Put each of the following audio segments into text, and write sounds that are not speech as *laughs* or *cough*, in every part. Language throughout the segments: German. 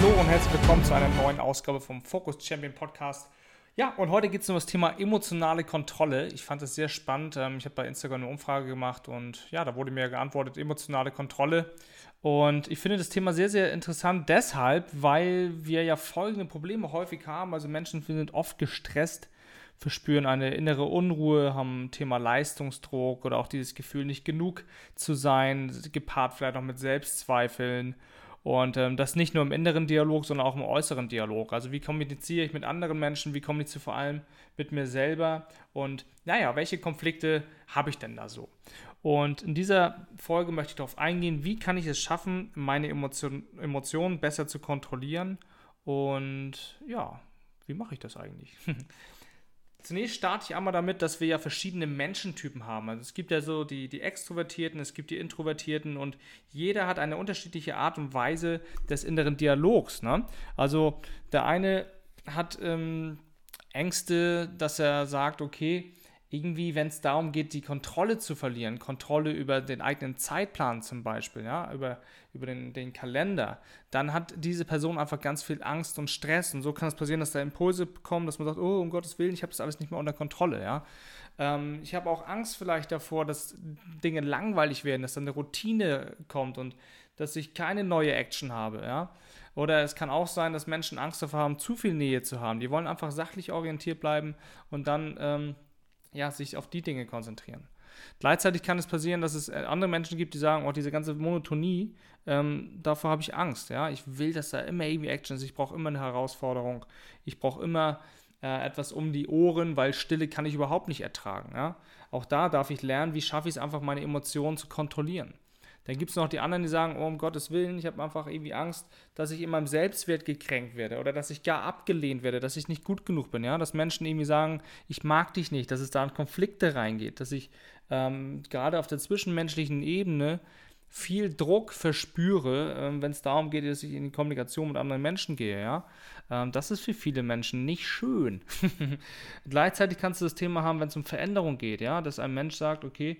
Hallo und herzlich willkommen zu einer neuen Ausgabe vom Focus Champion Podcast. Ja, und heute geht es um das Thema emotionale Kontrolle. Ich fand es sehr spannend. Ähm, ich habe bei Instagram eine Umfrage gemacht und ja, da wurde mir geantwortet, emotionale Kontrolle. Und ich finde das Thema sehr, sehr interessant deshalb, weil wir ja folgende Probleme häufig haben. Also Menschen sind oft gestresst, verspüren eine innere Unruhe, haben Thema Leistungsdruck oder auch dieses Gefühl, nicht genug zu sein, gepaart vielleicht auch mit Selbstzweifeln. Und ähm, das nicht nur im inneren Dialog, sondern auch im äußeren Dialog. Also wie kommuniziere ich mit anderen Menschen, wie kommuniziere ich vor allem mit mir selber und naja, welche Konflikte habe ich denn da so? Und in dieser Folge möchte ich darauf eingehen, wie kann ich es schaffen, meine Emotion, Emotionen besser zu kontrollieren und ja, wie mache ich das eigentlich? *laughs* Zunächst starte ich einmal damit, dass wir ja verschiedene Menschentypen haben. Also es gibt ja so die, die Extrovertierten, es gibt die Introvertierten und jeder hat eine unterschiedliche Art und Weise des inneren Dialogs. Ne? Also der eine hat ähm, Ängste, dass er sagt, okay, irgendwie, wenn es darum geht, die Kontrolle zu verlieren, Kontrolle über den eigenen Zeitplan zum Beispiel, ja, über, über den, den Kalender, dann hat diese Person einfach ganz viel Angst und Stress. Und so kann es passieren, dass da Impulse kommen, dass man sagt, oh, um Gottes Willen, ich habe das alles nicht mehr unter Kontrolle, ja. Ähm, ich habe auch Angst vielleicht davor, dass Dinge langweilig werden, dass dann eine Routine kommt und dass ich keine neue Action habe, ja. Oder es kann auch sein, dass Menschen Angst davor haben, zu viel Nähe zu haben. Die wollen einfach sachlich orientiert bleiben und dann ähm, ja, sich auf die Dinge konzentrieren. Gleichzeitig kann es passieren, dass es äh, andere Menschen gibt, die sagen, oh, diese ganze Monotonie, ähm, davor habe ich Angst. Ja? Ich will, dass da immer irgendwie Action ist. Ich brauche immer eine Herausforderung. Ich brauche immer äh, etwas um die Ohren, weil Stille kann ich überhaupt nicht ertragen. Ja? Auch da darf ich lernen, wie schaffe ich es einfach, meine Emotionen zu kontrollieren. Dann gibt es noch die anderen, die sagen, oh, um Gottes Willen, ich habe einfach irgendwie Angst, dass ich in meinem Selbstwert gekränkt werde oder dass ich gar abgelehnt werde, dass ich nicht gut genug bin, ja, dass Menschen irgendwie sagen, ich mag dich nicht, dass es da in Konflikte reingeht, dass ich ähm, gerade auf der zwischenmenschlichen Ebene viel Druck verspüre, ähm, wenn es darum geht, dass ich in die Kommunikation mit anderen Menschen gehe, ja. Ähm, das ist für viele Menschen nicht schön. *laughs* Gleichzeitig kannst du das Thema haben, wenn es um Veränderung geht, ja, dass ein Mensch sagt, okay,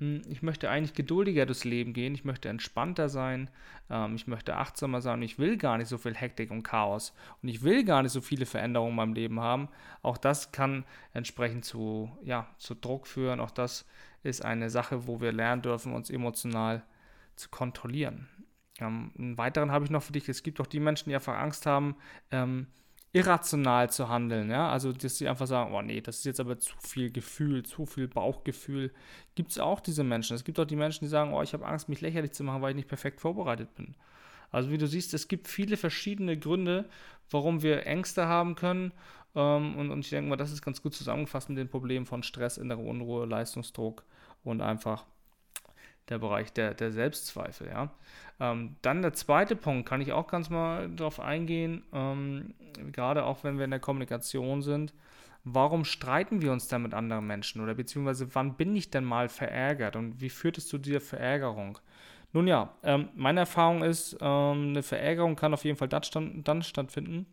ich möchte eigentlich geduldiger durchs Leben gehen, ich möchte entspannter sein, ähm, ich möchte achtsamer sein ich will gar nicht so viel Hektik und Chaos und ich will gar nicht so viele Veränderungen in meinem Leben haben. Auch das kann entsprechend zu, ja, zu Druck führen. Auch das ist eine Sache, wo wir lernen dürfen, uns emotional zu kontrollieren. Ähm, einen weiteren habe ich noch für dich. Es gibt auch die Menschen, die einfach Angst haben, ähm, irrational zu handeln, ja, also dass sie einfach sagen, oh nee, das ist jetzt aber zu viel Gefühl, zu viel Bauchgefühl, gibt es auch diese Menschen. Es gibt auch die Menschen, die sagen, oh, ich habe Angst, mich lächerlich zu machen, weil ich nicht perfekt vorbereitet bin. Also wie du siehst, es gibt viele verschiedene Gründe, warum wir Ängste haben können ähm, und, und ich denke mal, das ist ganz gut zusammengefasst mit den Problemen von Stress, innere Unruhe, Leistungsdruck und einfach der Bereich der, der Selbstzweifel. Ja. Ähm, dann der zweite Punkt, kann ich auch ganz mal darauf eingehen, ähm, gerade auch wenn wir in der Kommunikation sind. Warum streiten wir uns denn mit anderen Menschen oder beziehungsweise wann bin ich denn mal verärgert und wie führt es zu dieser Verärgerung? Nun ja, ähm, meine Erfahrung ist, ähm, eine Verärgerung kann auf jeden Fall dann, dann stattfinden,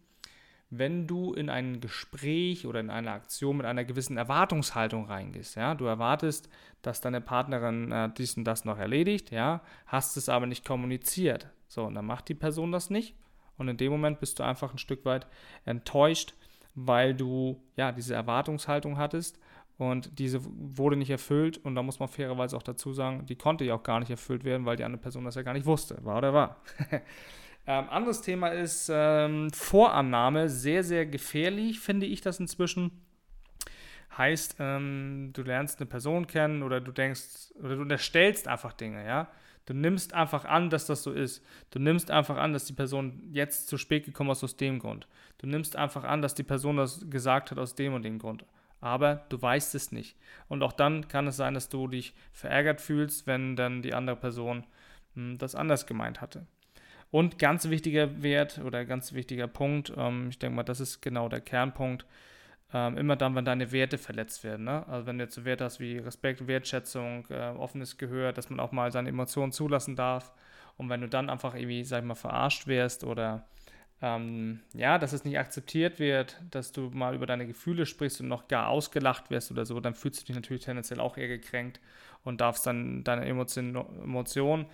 wenn du in ein Gespräch oder in eine Aktion mit einer gewissen Erwartungshaltung reingehst. Ja? Du erwartest, dass deine Partnerin äh, dies und das noch erledigt, ja? hast es aber nicht kommuniziert. So, und dann macht die Person das nicht. Und in dem Moment bist du einfach ein Stück weit enttäuscht, weil du ja diese Erwartungshaltung hattest und diese wurde nicht erfüllt. Und da muss man fairerweise auch dazu sagen, die konnte ja auch gar nicht erfüllt werden, weil die andere Person das ja gar nicht wusste. War oder war. *laughs* Ähm, anderes Thema ist ähm, Vorannahme. Sehr, sehr gefährlich, finde ich das inzwischen. Heißt, ähm, du lernst eine Person kennen oder du denkst, oder du unterstellst einfach Dinge, ja. Du nimmst einfach an, dass das so ist. Du nimmst einfach an, dass die Person jetzt zu spät gekommen ist aus dem Grund. Du nimmst einfach an, dass die Person das gesagt hat aus dem und dem Grund. aber du weißt es nicht. Und auch dann kann es sein, dass du dich verärgert fühlst, wenn dann die andere Person mh, hm, das anders gemeint hatte. Und ganz wichtiger Wert oder ganz wichtiger Punkt, ähm, ich denke mal, das ist genau der Kernpunkt, ähm, immer dann, wenn deine Werte verletzt werden. Ne? Also wenn du jetzt so Werte hast wie Respekt, Wertschätzung, äh, offenes Gehör, dass man auch mal seine Emotionen zulassen darf. Und wenn du dann einfach irgendwie, sag ich mal, verarscht wirst oder ähm, ja, dass es nicht akzeptiert wird, dass du mal über deine Gefühle sprichst und noch gar ausgelacht wirst oder so, dann fühlst du dich natürlich tendenziell auch eher gekränkt und darfst dann deine Emotionen Emotion,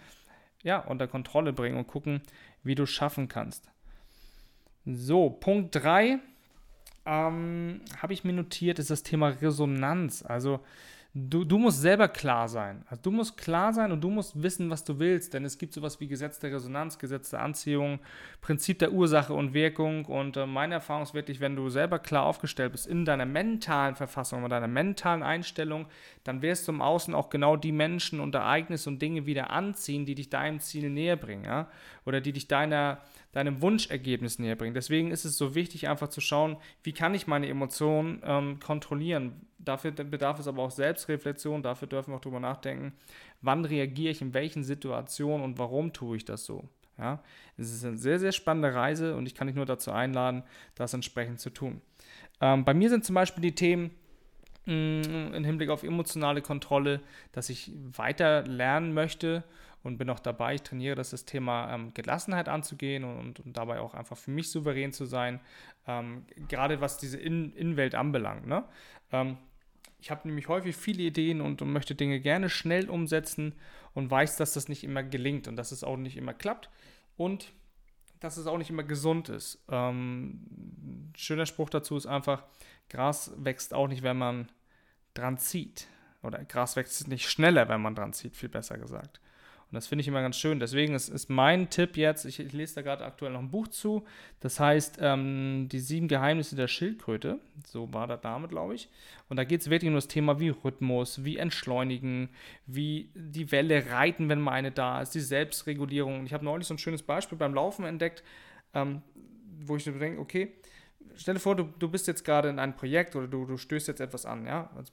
ja, unter Kontrolle bringen und gucken, wie du es schaffen kannst. So, Punkt 3 ähm, habe ich mir notiert, ist das Thema Resonanz. Also du, du musst selber klar sein. Also du musst klar sein und du musst wissen, was du willst, denn es gibt sowas wie Gesetz der Resonanz, Gesetz der Anziehung, Prinzip der Ursache und Wirkung. Und äh, meine Erfahrung ist wirklich, wenn du selber klar aufgestellt bist in deiner mentalen Verfassung, in deiner mentalen Einstellung, dann wirst du im Außen auch genau die Menschen und Ereignisse und Dinge wieder anziehen, die dich deinem Ziel näher bringen, ja? Oder die dich deiner deinem Wunschergebnis näher bringen. Deswegen ist es so wichtig, einfach zu schauen, wie kann ich meine Emotionen ähm, kontrollieren. Dafür bedarf es aber auch Selbstreflexion, dafür dürfen wir auch darüber nachdenken, wann reagiere ich in welchen Situationen und warum tue ich das so. Ja, es ist eine sehr, sehr spannende Reise und ich kann dich nur dazu einladen, das entsprechend zu tun. Ähm, bei mir sind zum Beispiel die Themen, mm, im Hinblick auf emotionale Kontrolle, dass ich weiter lernen möchte und bin auch dabei. Ich trainiere das, das Thema ähm, Gelassenheit anzugehen und, und, dabei auch einfach für mich souverän zu sein, ähm, gerade was diese In Innenwelt anbelangt. Ne? Ähm, ich habe nämlich häufig viele Ideen und, und, möchte Dinge gerne schnell umsetzen und weiß, dass das nicht immer gelingt und dass es auch nicht immer klappt und dass es auch nicht immer gesund ist. Ähm, schöner Spruch dazu ist einfach, Gras wächst auch nicht, wenn man dran zieht. Oder Gras wächst nicht schneller, wenn man dran zieht, viel besser gesagt. Und das finde ich immer ganz schön. Deswegen ist, ist mein Tipp jetzt, ich, ich lese da gerade aktuell noch ein Buch zu, das heißt ähm, Die sieben Geheimnisse der Schildkröte. So war der Name, glaube ich. Und da geht es wirklich um das Thema wie Rhythmus, wie Entschleunigen, wie die Welle reiten, wenn mal eine da ist, die Selbstregulierung. Und ich habe neulich so ein schönes Beispiel beim Laufen entdeckt, ähm, wo ich mir denke, okay, stell dir vor, du, du bist jetzt gerade in einem Projekt oder du, du stößt jetzt etwas an, ja. Als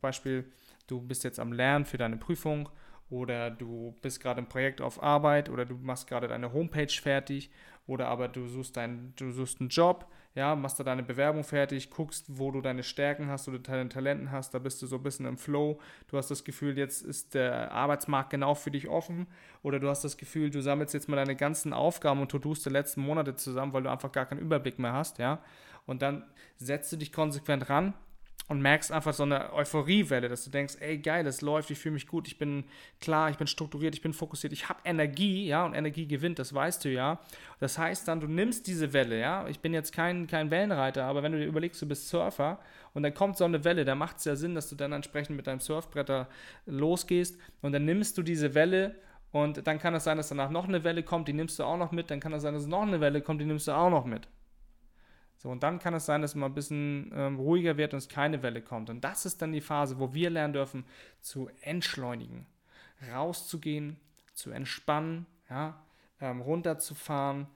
Beispiel, du bist jetzt am Lernen für deine Prüfung oder du bist gerade im Projekt auf Arbeit oder du machst gerade deine Homepage fertig oder aber du suchst, dein, du suchst einen Job, ja, machst da deine Bewerbung fertig, guckst, wo du deine Stärken hast oder deine Talenten hast, da bist du so ein bisschen im Flow, du hast das Gefühl, jetzt ist der Arbeitsmarkt genau für dich offen. Oder du hast das Gefühl, du sammelst jetzt mal deine ganzen Aufgaben und To-Dos der letzten Monate zusammen, weil du einfach gar keinen Überblick mehr hast, ja, und dann setzt du dich konsequent ran, und merkst einfach so eine Euphoriewelle, dass du denkst, ey geil, das läuft, ich fühle mich gut, ich bin klar, ich bin strukturiert, ich bin fokussiert, ich habe Energie, ja, und Energie gewinnt, das weißt du ja. Das heißt dann, du nimmst diese Welle, ja, ich bin jetzt kein, kein Wellenreiter, aber wenn du dir überlegst, du bist Surfer und dann kommt so eine Welle, da macht es ja Sinn, dass du dann entsprechend mit deinem Surfbretter losgehst und dann nimmst du diese Welle und dann kann es sein, dass danach noch eine Welle kommt, die nimmst du auch noch mit, dann kann es sein, dass noch eine Welle kommt, die nimmst du auch noch mit. So, und dann kann es sein, dass mal ein bisschen ähm, ruhiger wird und es keine Welle kommt. Und das ist dann die Phase, wo wir lernen dürfen, zu entschleunigen, rauszugehen, zu entspannen, ja, ähm, runterzufahren.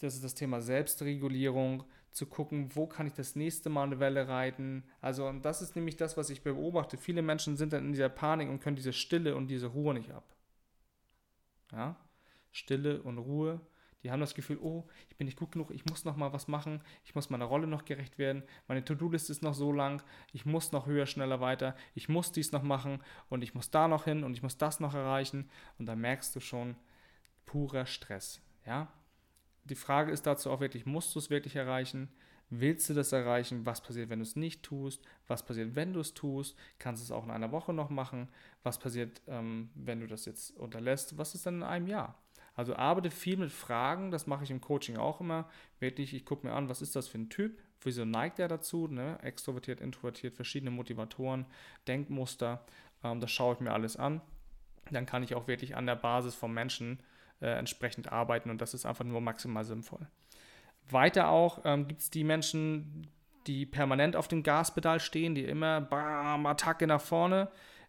Das ist das Thema Selbstregulierung, zu gucken, wo kann ich das nächste Mal eine Welle reiten. Also, und das ist nämlich das, was ich beobachte. Viele Menschen sind dann in dieser Panik und können diese Stille und diese Ruhe nicht ab. Ja? Stille und Ruhe die haben das Gefühl, oh, ich bin nicht gut genug, ich muss noch mal was machen, ich muss meiner Rolle noch gerecht werden, meine To-Do-Liste ist noch so lang, ich muss noch höher, schneller weiter, ich muss dies noch machen und ich muss da noch hin und ich muss das noch erreichen und da merkst du schon purer Stress, ja? Die Frage ist dazu auch wirklich, musst du es wirklich erreichen? Willst du das erreichen? Was passiert, wenn du es nicht tust? Was passiert, wenn du es tust? Kannst du es auch in einer Woche noch machen? Was passiert, ähm, wenn du das jetzt unterlässt? Was ist dann in einem Jahr? Also arbeite viel mit Fragen, das mache ich im Coaching auch immer. Wirklich, ich gucke mir an, was ist das für ein Typ? Wieso neigt er dazu? Ne? Extrovertiert, introvertiert, verschiedene Motivatoren, Denkmuster. Ähm, das schaue ich mir alles an. Dann kann ich auch wirklich an der Basis vom Menschen äh, entsprechend arbeiten und das ist einfach nur maximal sinnvoll. Weiter auch ähm, gibt es die Menschen, die permanent auf dem Gaspedal stehen, die immer bam, Attacke nach vorne.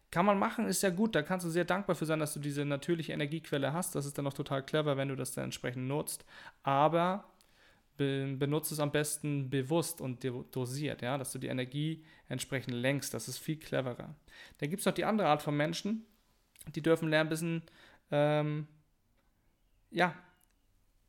Kann man machen, ist ja gut. Da kannst du sehr dankbar für sein, dass du diese natürliche Energiequelle hast. Das ist dann auch total clever, wenn du das dann entsprechend nutzt. Aber benutze es am besten bewusst und dosiert, ja, dass du die Energie entsprechend lenkst. Das ist viel cleverer. Dann gibt es noch die andere Art von Menschen, die dürfen lernen, ein bisschen ähm, ja,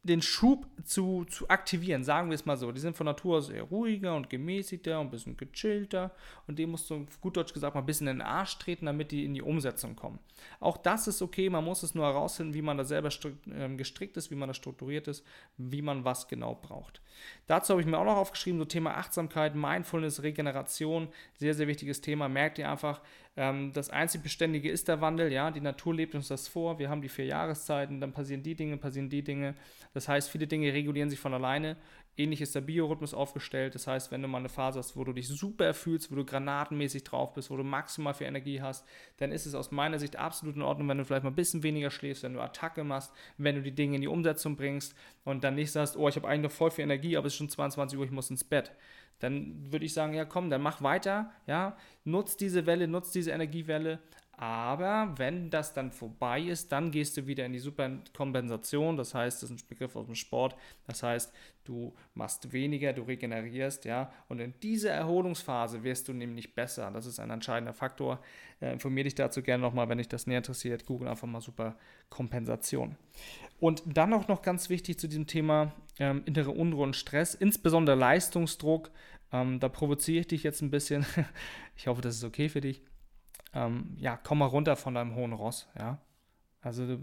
den Schub zu, zu aktivieren, sagen wir es mal so. Die sind von Natur aus eher ruhiger und gemäßigter und ein bisschen gechillter und dem musst du, gut Deutsch gesagt, mal ein bisschen in den Arsch treten, damit die in die Umsetzung kommen. Auch das ist okay, man muss es nur herausfinden, wie man da selber ähm, gestrickt ist, wie man da strukturiert ist, wie man was genau braucht. Dazu habe ich mir auch noch aufgeschrieben, so Thema Achtsamkeit, Mindfulness, Regeneration, sehr, sehr wichtiges Thema. Merkt ihr einfach, ähm, das einzig Beständige ist der Wandel, ja, die Natur lebt uns das vor, wir haben die vier Jahreszeiten, dann passieren die Dinge, passieren die Dinge. Das heißt, viele Dinge regulieren sich von alleine. Ähnlich ist der Biorhythmus aufgestellt. Das heißt, wenn du mal eine Phase hast, wo du dich super fühlst, wo du granatenmäßig drauf bist, wo du maximal viel Energie hast, dann ist es aus meiner Sicht absolut in Ordnung, wenn du vielleicht mal ein bisschen weniger schläfst, wenn du Attacke machst, wenn du die Dinge in die Umsetzung bringst und dann nicht sagst, oh, ich habe eigentlich noch voll viel Energie, aber es ist schon 22 Uhr, ich muss ins Bett dann würde ich sagen, ja komm, dann mach weiter, ja, nutz diese Welle, nutz diese Energiewelle, aber wenn das dann vorbei ist, dann gehst du wieder in die Superkompensation. Das heißt, das ist ein Begriff aus dem Sport. Das heißt, du machst weniger, du regenerierst, ja. Und in dieser Erholungsphase wirst du nämlich besser. Das ist ein entscheidender Faktor. Äh, informiere dich dazu gerne nochmal, wenn dich das näher interessiert. Google einfach mal Superkompensation. Und dann auch noch ganz wichtig zu diesem Thema ähm, innere Unruhe und Stress, insbesondere Leistungsdruck. Ähm, da provoziere ich dich jetzt ein bisschen. *laughs* ich hoffe, das ist okay für dich ähm, ja, komm mal runter von deinem hohen Ross, ja. Also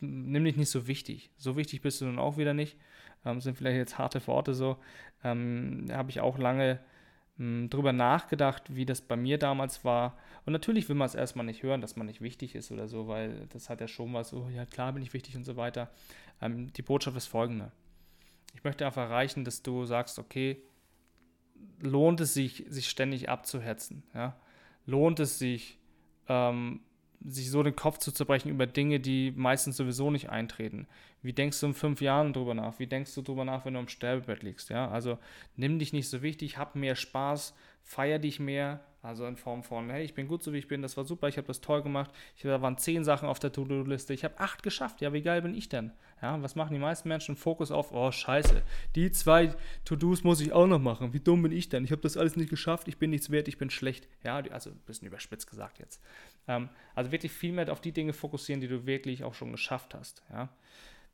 nimm dich nicht so wichtig. So wichtig bist du nun auch wieder nicht. Ähm, sind vielleicht jetzt harte Worte so. Ähm, Habe ich auch lange ähm, drüber nachgedacht, wie das bei mir damals war. Und natürlich will man es erstmal nicht hören, dass man nicht wichtig ist oder so, weil das hat ja schon was, oh ja, klar bin ich wichtig und so weiter. Ähm, die Botschaft ist folgende. Ich möchte einfach erreichen, dass du sagst, okay, lohnt es sich, sich ständig abzuhetzen, ja lohnt es sich, ähm, sich so den Kopf zu zerbrechen über Dinge, die meistens sowieso nicht eintreten. Wie denkst du in fünf Jahren drüber nach? Wie denkst du drüber nach, wenn du am Sterbebett liegst? Ja, also nimm dich nicht so wichtig, hab mehr Spaß, feier dich mehr, also in Form von, hey, ich bin gut so wie ich bin, das war super, ich habe das toll gemacht. Ich, da waren zehn Sachen auf der To-Do-Liste, ich habe acht geschafft. Ja, wie geil bin ich denn? Ja, was machen die meisten Menschen? Fokus auf, oh scheiße, die zwei To-Dos muss ich auch noch machen. Wie dumm bin ich denn? Ich habe das alles nicht geschafft, ich bin nichts wert, ich bin schlecht. Ja, also ein bisschen überspitzt gesagt jetzt. Ähm, also wirklich viel mehr auf die Dinge fokussieren, die du wirklich auch schon geschafft hast. Ja.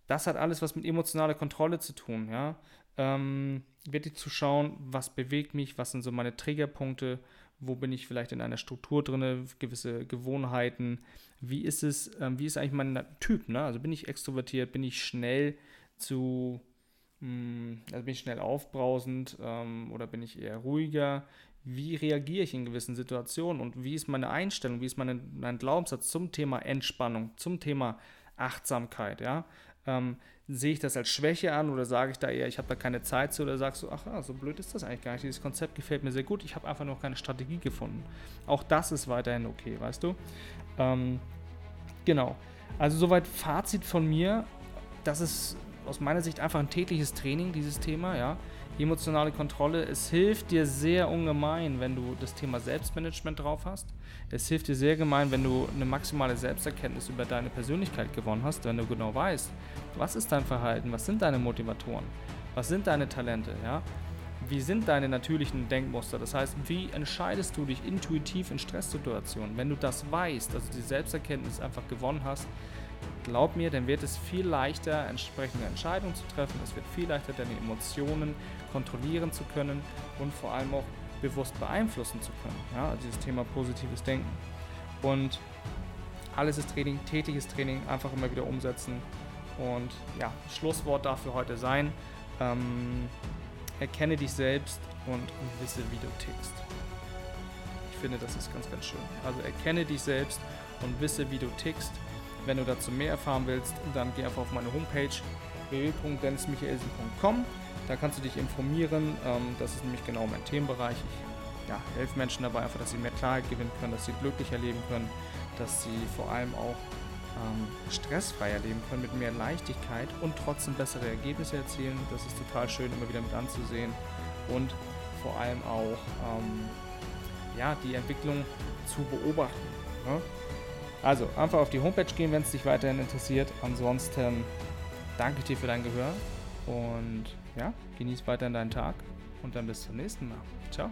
Das hat alles was mit emotionaler Kontrolle zu tun. Ja. Ähm, wirklich zu schauen, was bewegt mich, was sind so meine Triggerpunkte, wo bin ich vielleicht in einer Struktur drin, gewisse Gewohnheiten, wie ist es, ähm, wie ist eigentlich mein Typ, ne? Also bin ich extrovertiert, bin ich schnell zu, mh, hm, also bin ich schnell aufbrausend ähm, oder bin ich eher ruhiger? Wie reagiere ich in gewissen Situationen und wie ist meine Einstellung, wie ist meine, mein Glaubenssatz zum Thema Entspannung, zum Thema Achtsamkeit, ja? Ähm, sehe ich das als Schwäche an oder sage ich da eher, ich habe da keine Zeit zu oder sagst du, ach ja, so blöd ist das eigentlich gar nicht. Dieses Konzept gefällt mir sehr gut, ich habe einfach noch keine Strategie gefunden. Auch das ist weiterhin okay, weißt du? Ähm, genau. Also soweit Fazit von mir. Das ist aus meiner Sicht einfach ein tägliches Training, dieses Thema, ja emotionale Kontrolle. Es hilft dir sehr ungemein, wenn du das Thema Selbstmanagement drauf hast. Es hilft dir sehr gemein, wenn du eine maximale Selbsterkenntnis über deine Persönlichkeit gewonnen hast, wenn du genau weißt, was ist dein Verhalten, was sind deine Motivatoren, was sind deine Talente, ja? Wie sind deine natürlichen Denkmuster? Das heißt, wie entscheidest du dich intuitiv in Stresssituationen? Wenn du das weißt, also die Selbsterkenntnis einfach gewonnen hast, glaub mir, dann wird es viel leichter, entsprechende Entscheidungen zu treffen. Es wird viel leichter, deine Emotionen kontrollieren zu können und vor allem auch bewusst beeinflussen zu können. Ja, also dieses Thema positives Denken. Und alles ist Training, tätiges Training, einfach immer wieder umsetzen. Und ja, Schlusswort darf für heute sein. Ähm, erkenne dich selbst und wisse, wie du tickst. Ich finde, das ist ganz, ganz schön. Also erkenne dich selbst und wisse, wie du tickst. Wenn du dazu mehr erfahren willst, dann geh einfach auf meine Homepage www.dennismichaelsen.com. Da kannst du dich informieren. Ähm, das ist nämlich genau mein Themenbereich. Ich ja, helfe Menschen dabei einfach, dass sie mehr Klarheit gewinnen können, dass sie glücklicher leben können, dass sie vor allem auch ähm, stressfreier leben können, mit mehr Leichtigkeit und trotzdem bessere Ergebnisse erzielen. Das ist total schön, immer wieder mit anzusehen und vor allem auch ähm, ja, die Entwicklung zu beobachten. Ne? Also einfach auf die Homepage gehen, wenn es dich weiterhin interessiert. Ansonsten danke ich dir für dein Gehör Und ja, genieß weiterhin deinen Tag und dann bis zum nächsten Mal. Ciao.